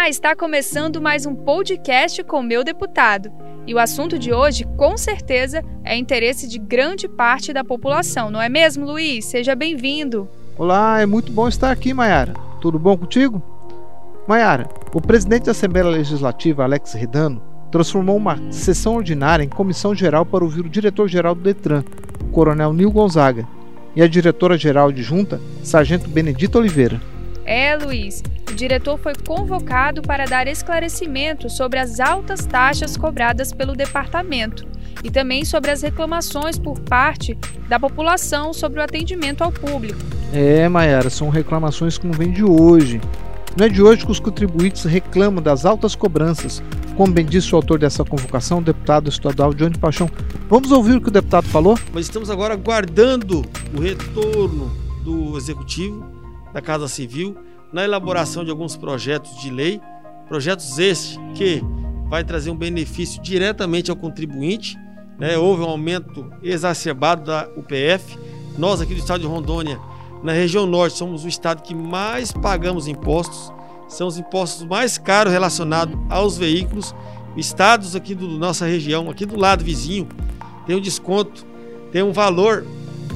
Olá, está começando mais um podcast com meu deputado. E o assunto de hoje, com certeza, é interesse de grande parte da população, não é mesmo, Luiz? Seja bem-vindo. Olá, é muito bom estar aqui, Mayara. Tudo bom contigo? Mayara, o presidente da Assembleia Legislativa, Alex Redano, transformou uma sessão ordinária em comissão geral para ouvir o diretor-geral do Detran, o coronel Nil Gonzaga, e a diretora-geral adjunta, Sargento Benedito Oliveira. É, Luiz, o diretor foi convocado para dar esclarecimento sobre as altas taxas cobradas pelo departamento e também sobre as reclamações por parte da população sobre o atendimento ao público. É, Mayara, são reclamações que não vêm de hoje. Não é de hoje que os contribuintes reclamam das altas cobranças, como bem disse o autor dessa convocação, o deputado estadual Johnny Paixão. Vamos ouvir o que o deputado falou? Nós estamos agora aguardando o retorno do Executivo, da Casa Civil, na elaboração de alguns projetos de lei, projetos estes que vai trazer um benefício diretamente ao contribuinte. Né? Houve um aumento exacerbado da UPF. Nós aqui do estado de Rondônia na região norte, somos o estado que mais pagamos impostos. São os impostos mais caros relacionados aos veículos. Estados aqui da nossa região, aqui do lado vizinho, tem um desconto, tem um valor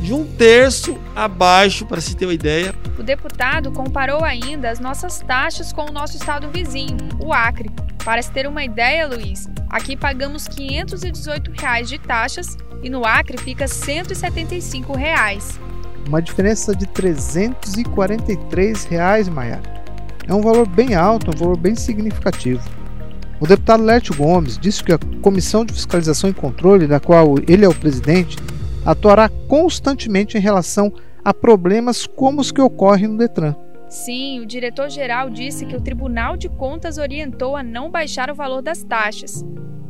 de um terço abaixo, para se ter uma ideia. O deputado comparou ainda as nossas taxas com o nosso estado vizinho, o Acre. Para se ter uma ideia, Luiz, aqui pagamos 518 reais de taxas e no Acre fica R$ 175. Reais uma diferença de 343 reais, Maiara. É um valor bem alto, um valor bem significativo. O deputado Lércio Gomes disse que a Comissão de Fiscalização e Controle, da qual ele é o presidente, atuará constantemente em relação a problemas como os que ocorrem no Detran. Sim, o diretor-geral disse que o Tribunal de Contas orientou a não baixar o valor das taxas.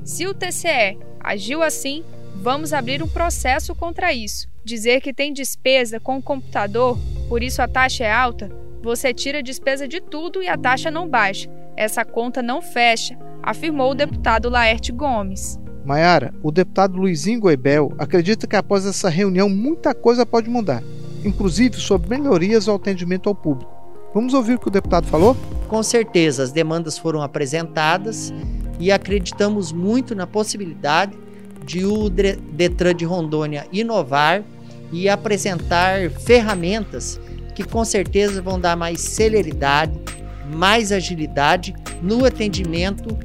Se o TCE agiu assim, vamos abrir um processo contra isso. Dizer que tem despesa com o computador, por isso a taxa é alta, você tira despesa de tudo e a taxa não baixa. Essa conta não fecha, afirmou o deputado Laerte Gomes. Maiara, o deputado Luizinho Goibel acredita que após essa reunião muita coisa pode mudar, inclusive sobre melhorias ao atendimento ao público. Vamos ouvir o que o deputado falou? Com certeza, as demandas foram apresentadas e acreditamos muito na possibilidade de o Detran de Rondônia inovar e apresentar ferramentas que com certeza vão dar mais celeridade, mais agilidade no atendimento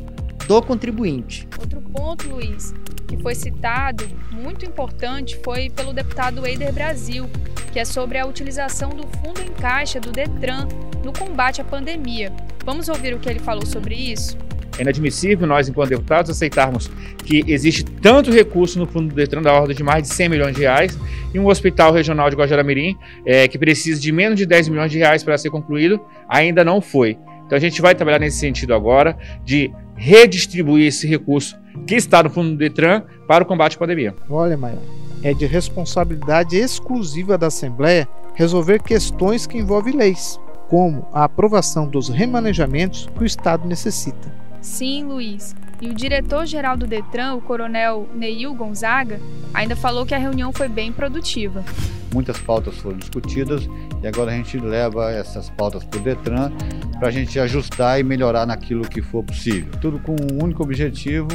do contribuinte. Outro ponto, Luiz, que foi citado, muito importante, foi pelo deputado Eider Brasil, que é sobre a utilização do fundo em caixa do Detran no combate à pandemia. Vamos ouvir o que ele falou sobre isso? É inadmissível nós, enquanto deputados, aceitarmos que existe tanto recurso no fundo do Detran da ordem de mais de 100 milhões de reais e um hospital regional de Guajaramirim é, que precisa de menos de 10 milhões de reais para ser concluído ainda não foi. Então a gente vai trabalhar nesse sentido agora de redistribuir esse recurso que está no fundo do Detran para o combate à pandemia. Olha, Maia, é de responsabilidade exclusiva da Assembleia resolver questões que envolvem leis, como a aprovação dos remanejamentos que o Estado necessita. Sim, Luiz. E o diretor-geral do Detran, o coronel Neil Gonzaga, ainda falou que a reunião foi bem produtiva. Muitas pautas foram discutidas e agora a gente leva essas pautas para o Detran para a gente ajustar e melhorar naquilo que for possível. Tudo com um único objetivo,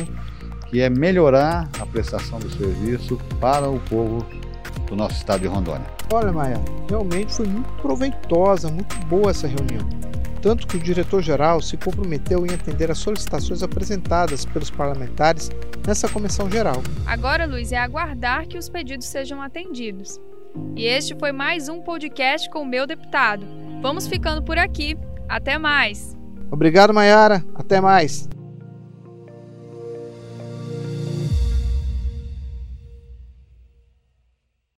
que é melhorar a prestação do serviço para o povo do nosso estado de Rondônia. Olha, Maia, realmente foi muito proveitosa, muito boa essa reunião tanto que o diretor-geral se comprometeu em atender às solicitações apresentadas pelos parlamentares nessa comissão geral. Agora, Luiz, é aguardar que os pedidos sejam atendidos. E este foi mais um podcast com o meu deputado. Vamos ficando por aqui. Até mais. Obrigado, Mayara. Até mais.